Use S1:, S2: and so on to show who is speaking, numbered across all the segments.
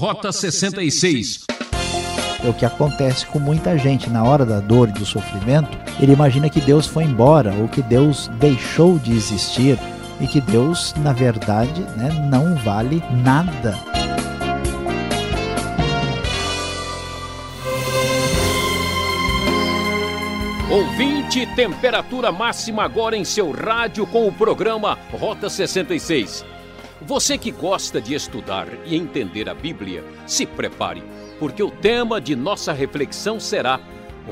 S1: Rota 66.
S2: É o que acontece com muita gente na hora da dor e do sofrimento. Ele imagina que Deus foi embora ou que Deus deixou de existir e que Deus, na verdade, né, não vale nada.
S1: Ouvinte, temperatura máxima agora em seu rádio com o programa Rota 66. Você que gosta de estudar e entender a Bíblia, se prepare, porque o tema de nossa reflexão será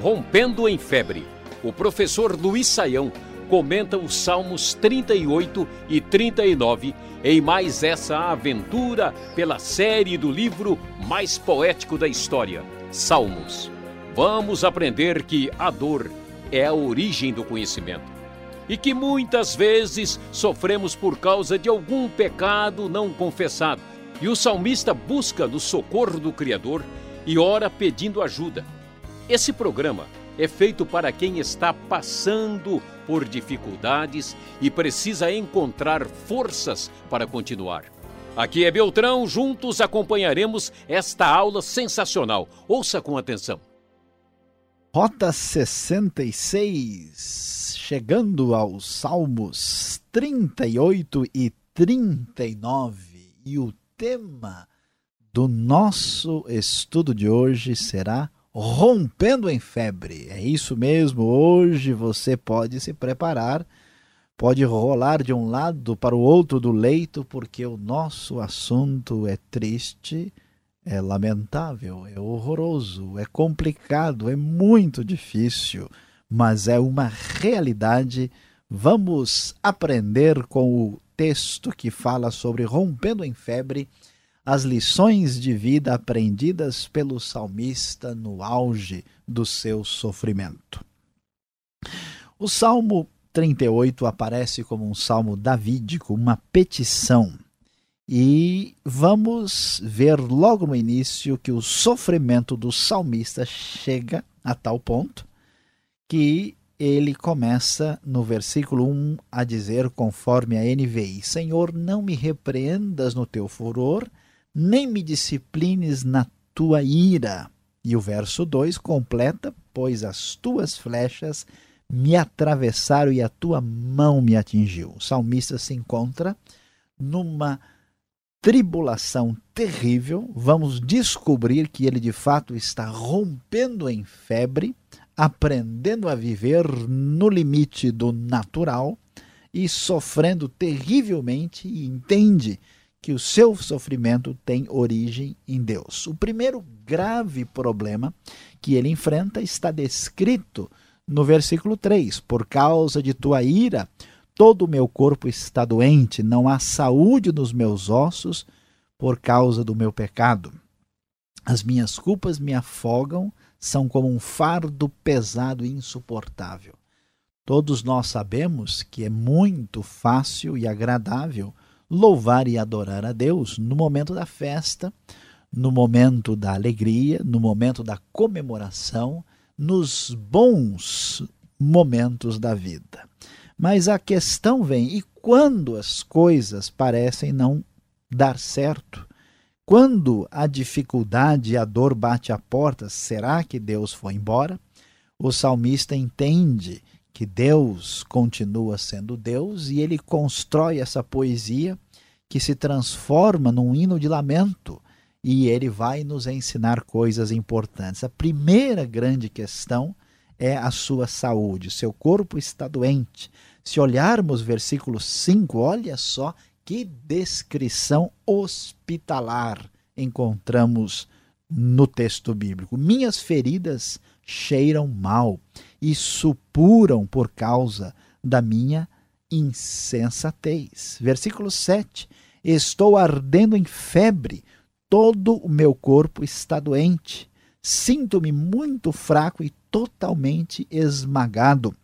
S1: Rompendo em Febre. O professor Luiz Saião comenta os Salmos 38 e 39 em mais essa aventura pela série do livro mais poético da história, Salmos. Vamos aprender que a dor é a origem do conhecimento e que muitas vezes sofremos por causa de algum pecado não confessado. E o salmista busca no socorro do Criador e ora pedindo ajuda. Esse programa é feito para quem está passando por dificuldades e precisa encontrar forças para continuar. Aqui é Beltrão, juntos acompanharemos esta aula sensacional. Ouça com atenção.
S2: Rota 66, chegando aos Salmos 38 e 39. E o tema do nosso estudo de hoje será Rompendo em Febre. É isso mesmo, hoje você pode se preparar, pode rolar de um lado para o outro do leito, porque o nosso assunto é triste é lamentável, é horroroso, é complicado, é muito difícil, mas é uma realidade. Vamos aprender com o texto que fala sobre rompendo em febre as lições de vida aprendidas pelo salmista no auge do seu sofrimento. O Salmo 38 aparece como um salmo davídico, uma petição e vamos ver logo no início que o sofrimento do salmista chega a tal ponto que ele começa no versículo 1 a dizer, conforme a NVI: Senhor, não me repreendas no teu furor, nem me disciplines na tua ira. E o verso 2 completa: Pois as tuas flechas me atravessaram e a tua mão me atingiu. O salmista se encontra numa tribulação terrível, vamos descobrir que ele de fato está rompendo em febre, aprendendo a viver no limite do natural e sofrendo terrivelmente e entende que o seu sofrimento tem origem em Deus. O primeiro grave problema que ele enfrenta está descrito no versículo 3: Por causa de tua ira, Todo o meu corpo está doente, não há saúde nos meus ossos por causa do meu pecado. As minhas culpas me afogam, são como um fardo pesado e insuportável. Todos nós sabemos que é muito fácil e agradável louvar e adorar a Deus no momento da festa, no momento da alegria, no momento da comemoração, nos bons momentos da vida. Mas a questão vem: e quando as coisas parecem não dar certo? Quando a dificuldade e a dor bate à porta, será que Deus foi embora? O salmista entende que Deus continua sendo Deus e ele constrói essa poesia que se transforma num hino de lamento e ele vai nos ensinar coisas importantes. A primeira grande questão é a sua saúde. Seu corpo está doente. Se olharmos versículo 5, olha só que descrição hospitalar encontramos no texto bíblico. Minhas feridas cheiram mal e supuram por causa da minha insensatez. Versículo 7. Estou ardendo em febre, todo o meu corpo está doente. Sinto-me muito fraco e totalmente esmagado.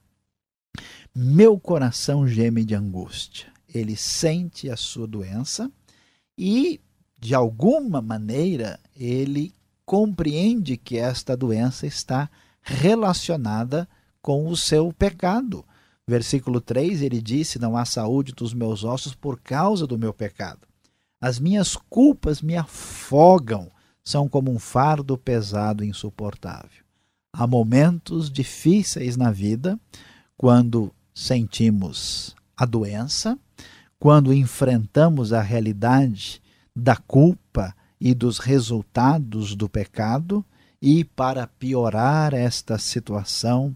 S2: Meu coração geme de angústia. Ele sente a sua doença e, de alguma maneira, ele compreende que esta doença está relacionada com o seu pecado. Versículo 3, ele disse: Não há saúde dos meus ossos por causa do meu pecado. As minhas culpas me afogam, são como um fardo pesado e insuportável. Há momentos difíceis na vida quando sentimos a doença, quando enfrentamos a realidade da culpa e dos resultados do pecado, e para piorar esta situação,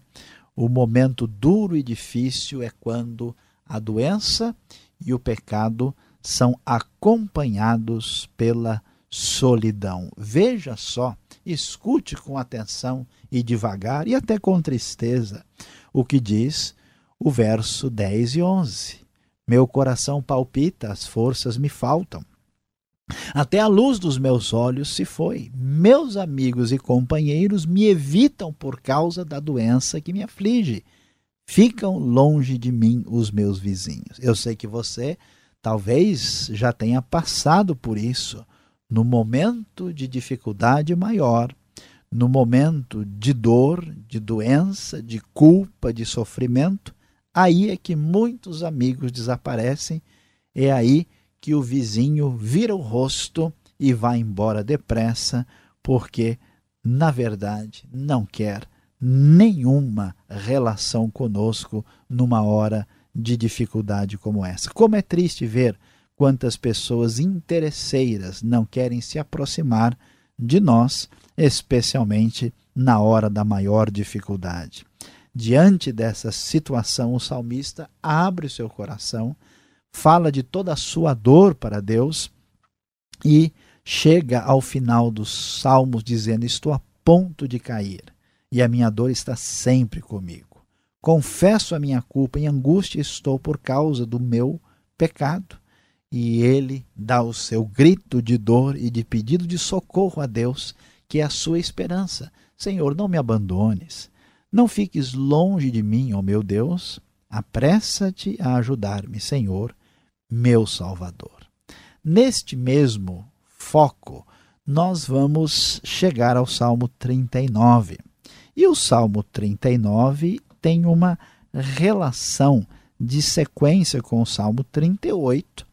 S2: o momento duro e difícil é quando a doença e o pecado são acompanhados pela solidão. Veja só, escute com atenção e devagar e até com tristeza o que diz o verso 10 e 11. Meu coração palpita, as forças me faltam. Até a luz dos meus olhos se foi. Meus amigos e companheiros me evitam por causa da doença que me aflige. Ficam longe de mim os meus vizinhos. Eu sei que você talvez já tenha passado por isso. No momento de dificuldade maior, no momento de dor, de doença, de culpa, de sofrimento, aí é que muitos amigos desaparecem, é aí que o vizinho vira o rosto e vai embora depressa, porque, na verdade, não quer nenhuma relação conosco numa hora de dificuldade como essa. Como é triste ver quantas pessoas interesseiras não querem se aproximar de nós, especialmente na hora da maior dificuldade. Diante dessa situação, o salmista abre o seu coração, fala de toda a sua dor para Deus e chega ao final dos salmos dizendo: Estou a ponto de cair e a minha dor está sempre comigo. Confesso a minha culpa, em angústia estou por causa do meu pecado e ele dá o seu grito de dor e de pedido de socorro a Deus, que é a sua esperança. Senhor, não me abandones. Não fiques longe de mim, ó meu Deus. Apressa-te a ajudar-me, Senhor, meu Salvador. Neste mesmo foco, nós vamos chegar ao Salmo 39. E o Salmo 39 tem uma relação de sequência com o Salmo 38,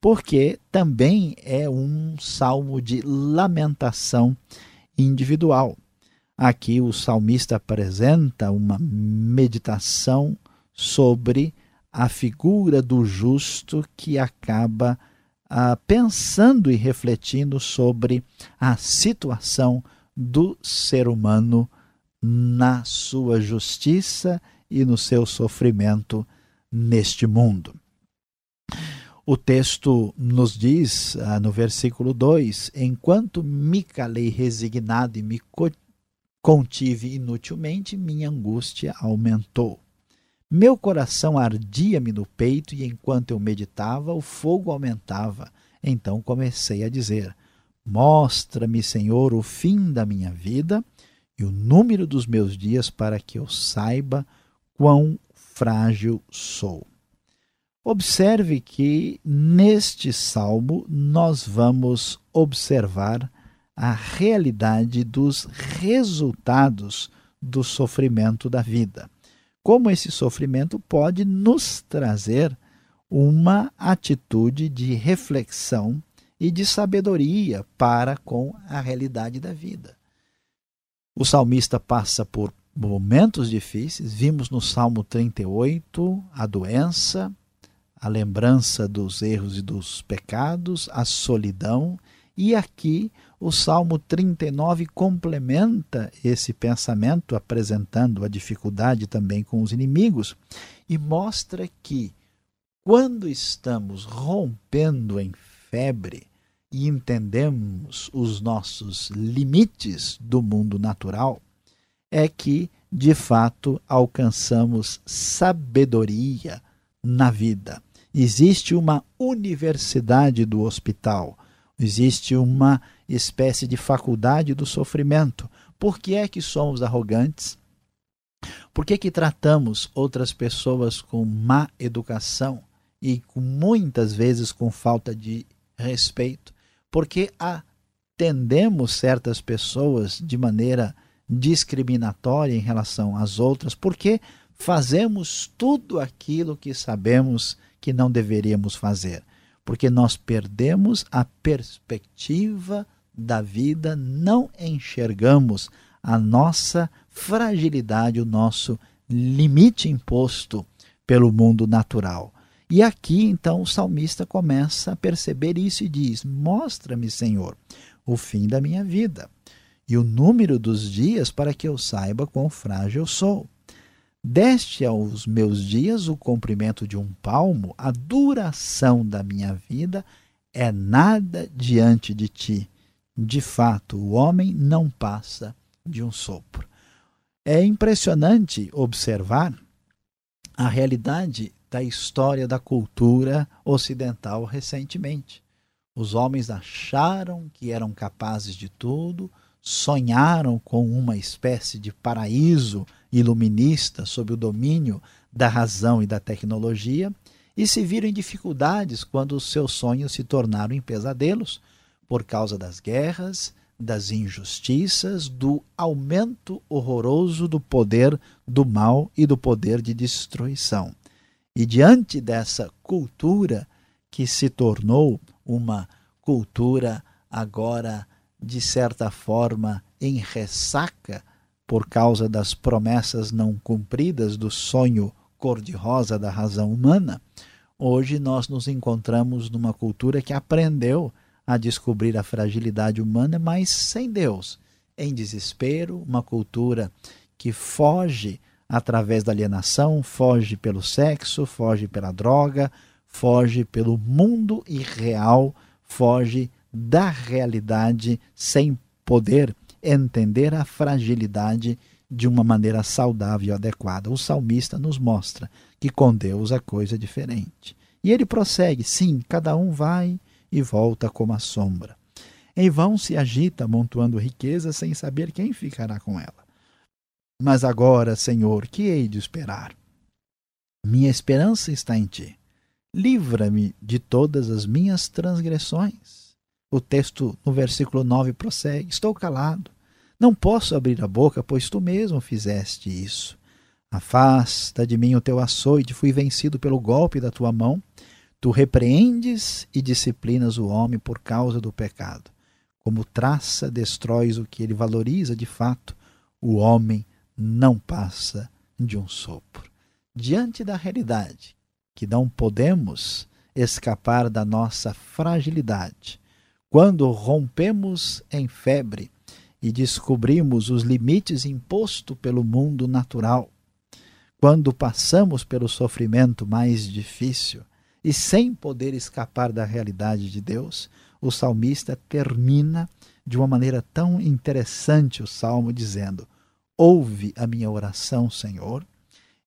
S2: porque também é um salmo de lamentação individual. Aqui o salmista apresenta uma meditação sobre a figura do justo que acaba ah, pensando e refletindo sobre a situação do ser humano na sua justiça e no seu sofrimento neste mundo. O texto nos diz, ah, no versículo 2: Enquanto me calei resignado e me contive inutilmente, minha angústia aumentou. Meu coração ardia-me no peito e enquanto eu meditava, o fogo aumentava. Então comecei a dizer: Mostra-me, Senhor, o fim da minha vida e o número dos meus dias para que eu saiba quão frágil sou. Observe que neste salmo nós vamos observar a realidade dos resultados do sofrimento da vida. Como esse sofrimento pode nos trazer uma atitude de reflexão e de sabedoria para com a realidade da vida. O salmista passa por momentos difíceis, vimos no Salmo 38 a doença, a lembrança dos erros e dos pecados, a solidão, e aqui o Salmo 39 complementa esse pensamento, apresentando a dificuldade também com os inimigos, e mostra que quando estamos rompendo em febre e entendemos os nossos limites do mundo natural, é que, de fato, alcançamos sabedoria na vida. Existe uma universidade do hospital, existe uma espécie de faculdade do sofrimento. Por que é que somos arrogantes? Por que, que tratamos outras pessoas com má educação e com, muitas vezes com falta de respeito? Porque atendemos certas pessoas de maneira discriminatória em relação às outras? Porque fazemos tudo aquilo que sabemos que não deveríamos fazer. porque nós perdemos a perspectiva da vida, não enxergamos a nossa fragilidade, o nosso limite imposto pelo mundo natural. E aqui então o salmista começa a perceber isso e diz: Mostra-me, Senhor, o fim da minha vida e o número dos dias para que eu saiba quão frágil sou. Deste aos meus dias o comprimento de um palmo, a duração da minha vida é nada diante de ti. De fato, o homem não passa de um sopro. É impressionante observar a realidade da história da cultura ocidental recentemente. Os homens acharam que eram capazes de tudo, sonharam com uma espécie de paraíso iluminista sob o domínio da razão e da tecnologia e se viram em dificuldades quando os seus sonhos se tornaram em pesadelos por causa das guerras, das injustiças, do aumento horroroso do poder do mal e do poder de destruição. E diante dessa cultura que se tornou uma cultura agora de certa forma em ressaca por causa das promessas não cumpridas do sonho cor-de-rosa da razão humana, hoje nós nos encontramos numa cultura que aprendeu descobrir a fragilidade humana, mas sem Deus, em desespero, uma cultura que foge através da alienação, foge pelo sexo, foge pela droga, foge pelo mundo irreal, foge da realidade sem poder entender a fragilidade de uma maneira saudável e adequada. O salmista nos mostra que com Deus a coisa é diferente. E ele prossegue: sim, cada um vai e volta como a sombra. Em vão se agita, amontoando riqueza, sem saber quem ficará com ela. Mas agora, Senhor, que hei de esperar? Minha esperança está em ti. Livra-me de todas as minhas transgressões. O texto no versículo 9 prossegue: Estou calado, não posso abrir a boca, pois tu mesmo fizeste isso. Afasta de mim o teu açoite, fui vencido pelo golpe da tua mão. Tu repreendes e disciplinas o homem por causa do pecado. Como traça, destróis o que ele valoriza de fato. O homem não passa de um sopro. Diante da realidade que não podemos escapar da nossa fragilidade, quando rompemos em febre e descobrimos os limites impostos pelo mundo natural, quando passamos pelo sofrimento mais difícil e sem poder escapar da realidade de Deus, o salmista termina de uma maneira tão interessante o salmo dizendo: Ouve a minha oração, Senhor,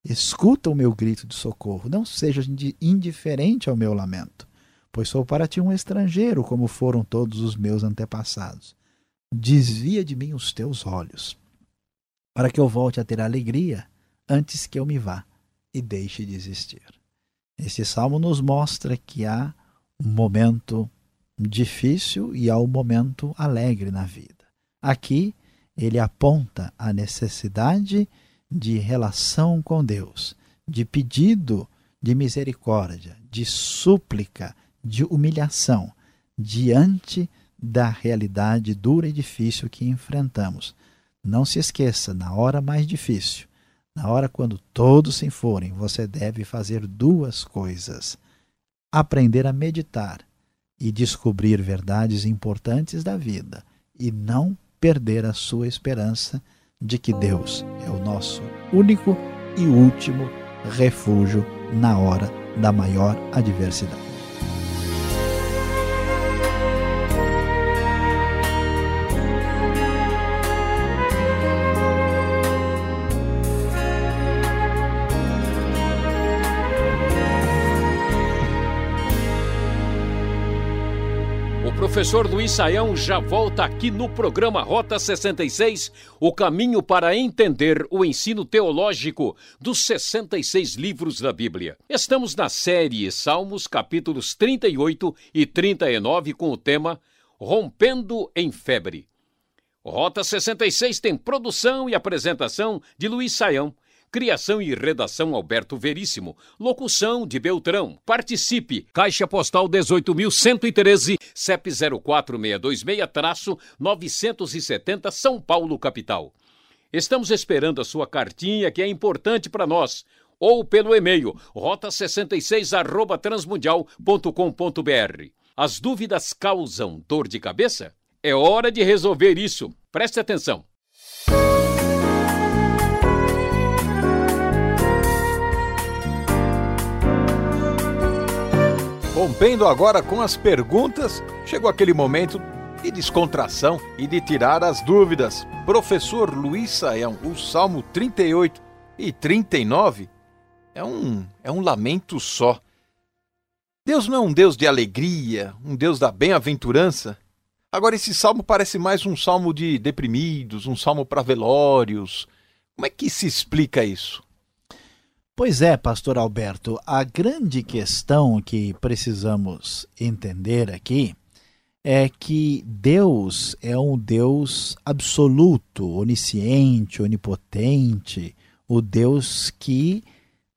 S2: escuta o meu grito de socorro, não seja indiferente ao meu lamento, pois sou para ti um estrangeiro, como foram todos os meus antepassados desvia de mim os teus olhos, para que eu volte a ter alegria antes que eu me vá e deixe de existir. Este salmo nos mostra que há um momento difícil e há um momento alegre na vida. Aqui ele aponta a necessidade de relação com Deus, de pedido de misericórdia, de súplica, de humilhação diante da realidade dura e difícil que enfrentamos. Não se esqueça, na hora mais difícil, na hora quando todos se forem, você deve fazer duas coisas: aprender a meditar e descobrir verdades importantes da vida, e não perder a sua esperança de que Deus é o nosso único e último refúgio na hora da maior adversidade.
S1: Professor Luiz Saião já volta aqui no programa Rota 66, o caminho para entender o ensino teológico dos 66 livros da Bíblia. Estamos na série Salmos, capítulos 38 e 39, com o tema Rompendo em Febre. Rota 66 tem produção e apresentação de Luiz Saião Criação e redação Alberto Veríssimo. Locução de Beltrão. Participe. Caixa Postal 18.113, CEP 04626-970 São Paulo, capital. Estamos esperando a sua cartinha, que é importante para nós. Ou pelo e-mail rota66 transmundial.com.br. As dúvidas causam dor de cabeça? É hora de resolver isso. Preste atenção.
S3: Rompendo agora com as perguntas, chegou aquele momento de descontração e de tirar as dúvidas. Professor Luiz Saião, o Salmo 38 e 39 é um, é um lamento só. Deus não é um Deus de alegria, um Deus da bem-aventurança. Agora, esse salmo parece mais um salmo de deprimidos, um salmo para velórios. Como é que se explica isso?
S2: Pois é, pastor Alberto, a grande questão que precisamos entender aqui é que Deus é um Deus absoluto, onisciente, onipotente, o Deus que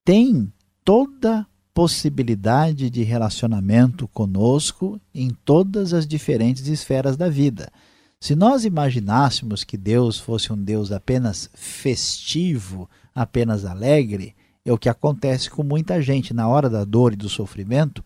S2: tem toda possibilidade de relacionamento conosco em todas as diferentes esferas da vida. Se nós imaginássemos que Deus fosse um Deus apenas festivo, apenas alegre, é o que acontece com muita gente na hora da dor e do sofrimento.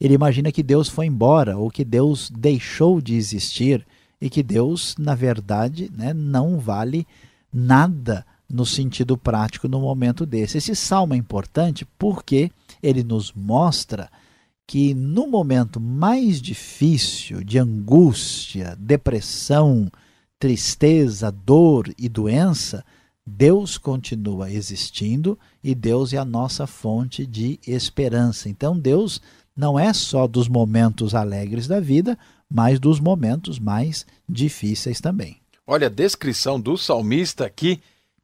S2: Ele imagina que Deus foi embora ou que Deus deixou de existir e que Deus, na verdade, né, não vale nada no sentido prático no momento desse. Esse salmo é importante porque ele nos mostra que no momento mais difícil de angústia, depressão, tristeza, dor e doença, Deus continua existindo e Deus é a nossa fonte de esperança. Então, Deus não é só dos momentos alegres da vida, mas dos momentos mais difíceis também.
S3: Olha a descrição do salmista aqui.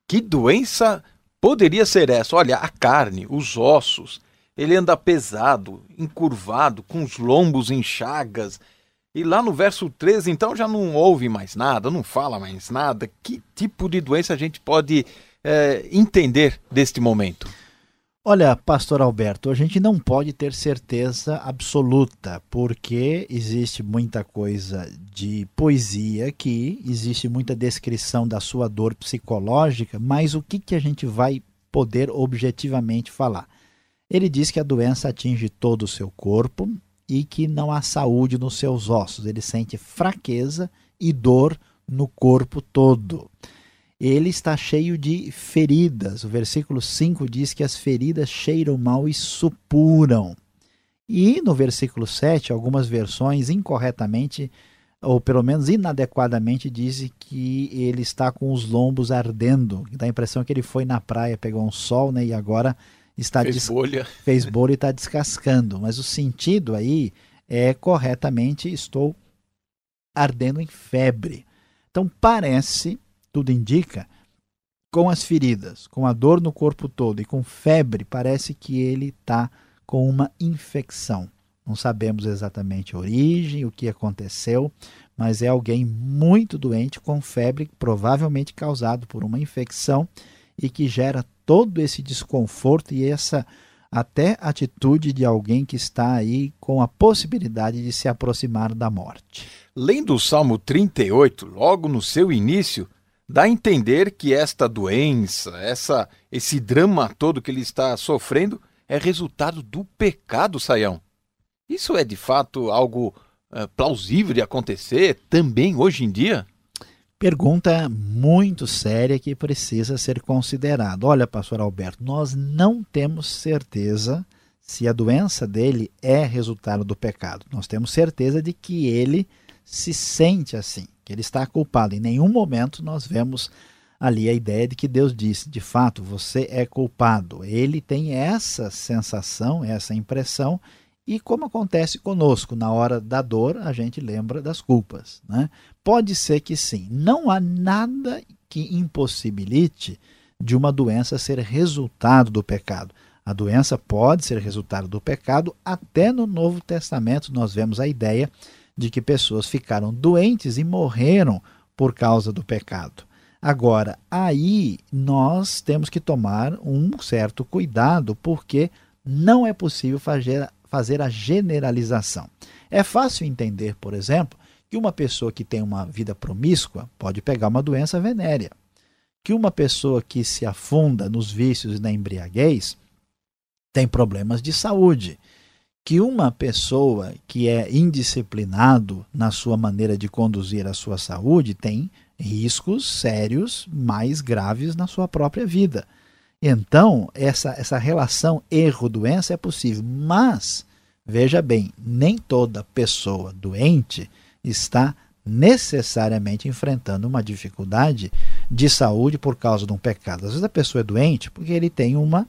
S3: Que doença poderia ser essa? Olha, a carne, os ossos. Ele anda pesado, encurvado, com os lombos em chagas e lá no verso 13, então, já não ouve mais nada, não fala mais nada. Que tipo de doença a gente pode é, entender deste momento?
S2: Olha, pastor Alberto, a gente não pode ter certeza absoluta, porque existe muita coisa de poesia aqui, existe muita descrição da sua dor psicológica, mas o que, que a gente vai poder objetivamente falar? Ele diz que a doença atinge todo o seu corpo, e que não há saúde nos seus ossos. Ele sente fraqueza e dor no corpo todo. Ele está cheio de feridas. O versículo 5 diz que as feridas cheiram mal e supuram. E no versículo 7, algumas versões incorretamente, ou pelo menos inadequadamente, dizem que ele está com os lombos ardendo. Dá a impressão que ele foi na praia, pegou um sol né, e agora está
S3: fez bolha.
S2: fez bolha e está descascando. Mas o sentido aí é corretamente estou ardendo em febre. Então parece, tudo indica, com as feridas, com a dor no corpo todo e com febre, parece que ele está com uma infecção. Não sabemos exatamente a origem, o que aconteceu, mas é alguém muito doente com febre, provavelmente causado por uma infecção e que gera todo esse desconforto e essa até atitude de alguém que está aí com a possibilidade de se aproximar da morte.
S3: Lendo o Salmo 38, logo no seu início, dá a entender que esta doença, essa esse drama todo que ele está sofrendo é resultado do pecado, Saião. Isso é de fato algo é, plausível de acontecer também hoje em dia?
S2: Pergunta muito séria que precisa ser considerada. Olha, pastor Alberto, nós não temos certeza se a doença dele é resultado do pecado. Nós temos certeza de que ele se sente assim, que ele está culpado. Em nenhum momento nós vemos ali a ideia de que Deus disse, de fato, você é culpado. Ele tem essa sensação, essa impressão, e como acontece conosco, na hora da dor, a gente lembra das culpas. Né? Pode ser que sim. Não há nada que impossibilite de uma doença ser resultado do pecado. A doença pode ser resultado do pecado, até no Novo Testamento nós vemos a ideia de que pessoas ficaram doentes e morreram por causa do pecado. Agora, aí nós temos que tomar um certo cuidado, porque não é possível fazer, fazer a generalização. É fácil entender, por exemplo, que uma pessoa que tem uma vida promíscua pode pegar uma doença venérea. Que uma pessoa que se afunda nos vícios e na embriaguez tem problemas de saúde. Que uma pessoa que é indisciplinado na sua maneira de conduzir a sua saúde tem riscos sérios mais graves na sua própria vida. Então, essa, essa relação erro-doença é possível, mas, veja bem, nem toda pessoa doente está necessariamente enfrentando uma dificuldade de saúde por causa de um pecado. Às vezes a pessoa é doente porque ele tem uma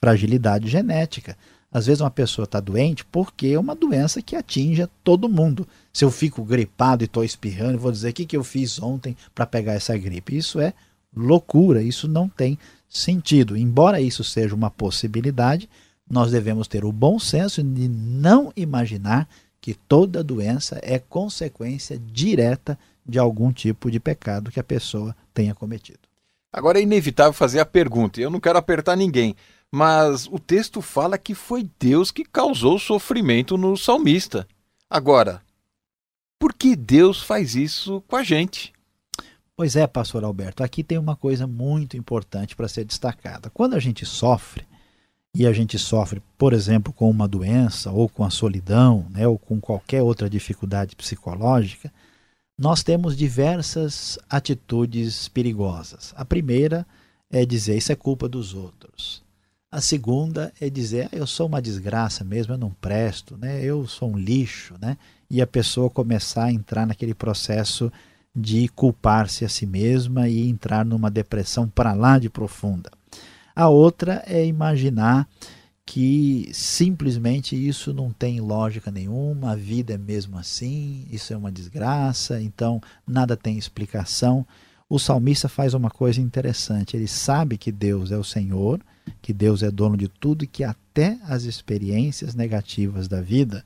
S2: fragilidade genética. Às vezes uma pessoa está doente porque é uma doença que atinge todo mundo. Se eu fico gripado e estou espirrando, vou dizer o que, que eu fiz ontem para pegar essa gripe. Isso é loucura, isso não tem sentido. Embora isso seja uma possibilidade, nós devemos ter o bom senso de não imaginar que toda doença é consequência direta de algum tipo de pecado que a pessoa tenha cometido.
S3: Agora é inevitável fazer a pergunta, e eu não quero apertar ninguém, mas o texto fala que foi Deus que causou sofrimento no salmista. Agora, por que Deus faz isso com a gente?
S2: Pois é, pastor Alberto, aqui tem uma coisa muito importante para ser destacada. Quando a gente sofre, e a gente sofre, por exemplo, com uma doença, ou com a solidão, né, ou com qualquer outra dificuldade psicológica, nós temos diversas atitudes perigosas. A primeira é dizer isso é culpa dos outros. A segunda é dizer ah, eu sou uma desgraça mesmo, eu não presto, né? eu sou um lixo, né? e a pessoa começar a entrar naquele processo de culpar-se a si mesma e entrar numa depressão para lá de profunda. A outra é imaginar que simplesmente isso não tem lógica nenhuma, a vida é mesmo assim, isso é uma desgraça, então nada tem explicação. O salmista faz uma coisa interessante, ele sabe que Deus é o Senhor, que Deus é dono de tudo e que até as experiências negativas da vida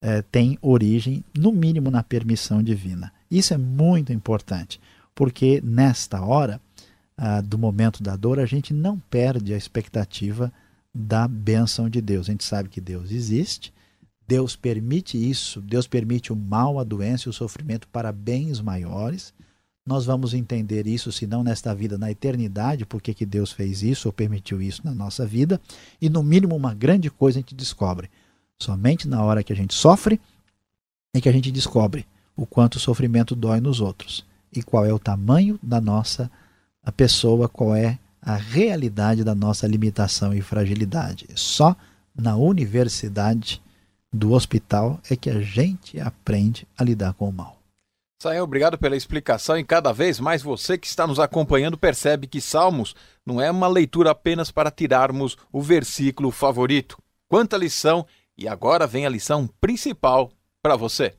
S2: é, têm origem, no mínimo, na permissão divina. Isso é muito importante, porque nesta hora ah, do momento da dor, a gente não perde a expectativa da bênção de Deus. A gente sabe que Deus existe, Deus permite isso, Deus permite o mal, a doença e o sofrimento para bens maiores. Nós vamos entender isso, se não nesta vida, na eternidade, porque que Deus fez isso ou permitiu isso na nossa vida. E no mínimo, uma grande coisa a gente descobre. Somente na hora que a gente sofre é que a gente descobre o quanto o sofrimento dói nos outros e qual é o tamanho da nossa a pessoa, qual é a realidade da nossa limitação e fragilidade. Só na universidade do hospital é que a gente aprende a lidar com o mal.
S3: Sael, obrigado pela explicação e cada vez mais você que está nos acompanhando percebe que Salmos não é uma leitura apenas para tirarmos o versículo favorito. Quanta lição! E agora vem a lição principal para você.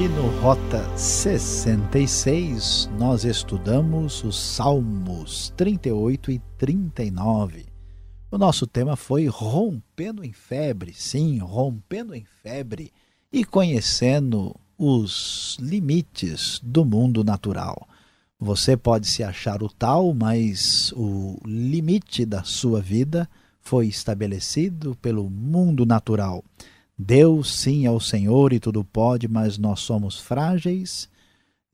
S2: Hoje no Rota 66 nós estudamos os Salmos 38 e 39. O nosso tema foi Rompendo em Febre, sim, rompendo em febre e conhecendo os limites do mundo natural. Você pode se achar o tal, mas o limite da sua vida foi estabelecido pelo mundo natural. Deus sim é o Senhor e tudo pode, mas nós somos frágeis,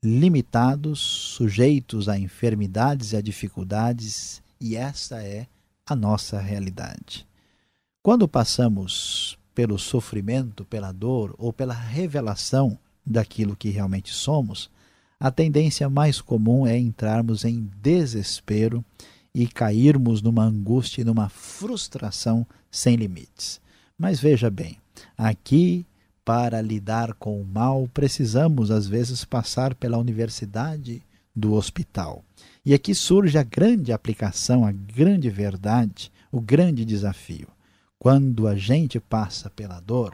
S2: limitados, sujeitos a enfermidades e a dificuldades, e essa é a nossa realidade. Quando passamos pelo sofrimento, pela dor ou pela revelação daquilo que realmente somos, a tendência mais comum é entrarmos em desespero e cairmos numa angústia e numa frustração sem limites. Mas veja bem, Aqui, para lidar com o mal, precisamos às vezes passar pela universidade do hospital. E aqui surge a grande aplicação, a grande verdade, o grande desafio. Quando a gente passa pela dor,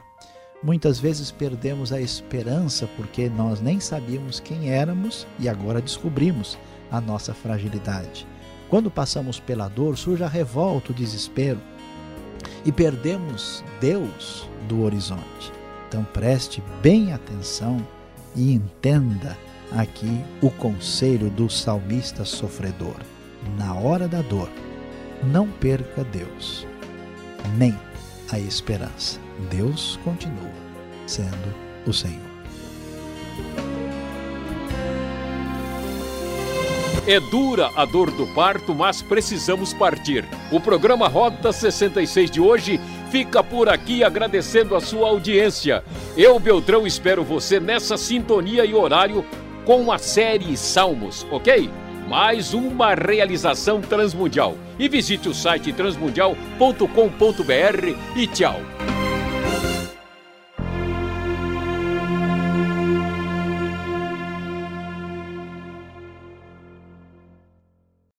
S2: muitas vezes perdemos a esperança porque nós nem sabíamos quem éramos e agora descobrimos a nossa fragilidade. Quando passamos pela dor, surge a revolta, o desespero e perdemos Deus do horizonte. Então preste bem atenção e entenda aqui o conselho do salmista sofredor. Na hora da dor, não perca Deus, nem a esperança. Deus continua sendo o Senhor.
S1: É dura a dor do parto, mas precisamos partir. O programa Rota 66 de hoje fica por aqui agradecendo a sua audiência. Eu, Beltrão, espero você nessa sintonia e horário com a série Salmos, ok? Mais uma realização transmundial. E visite o site transmundial.com.br e tchau.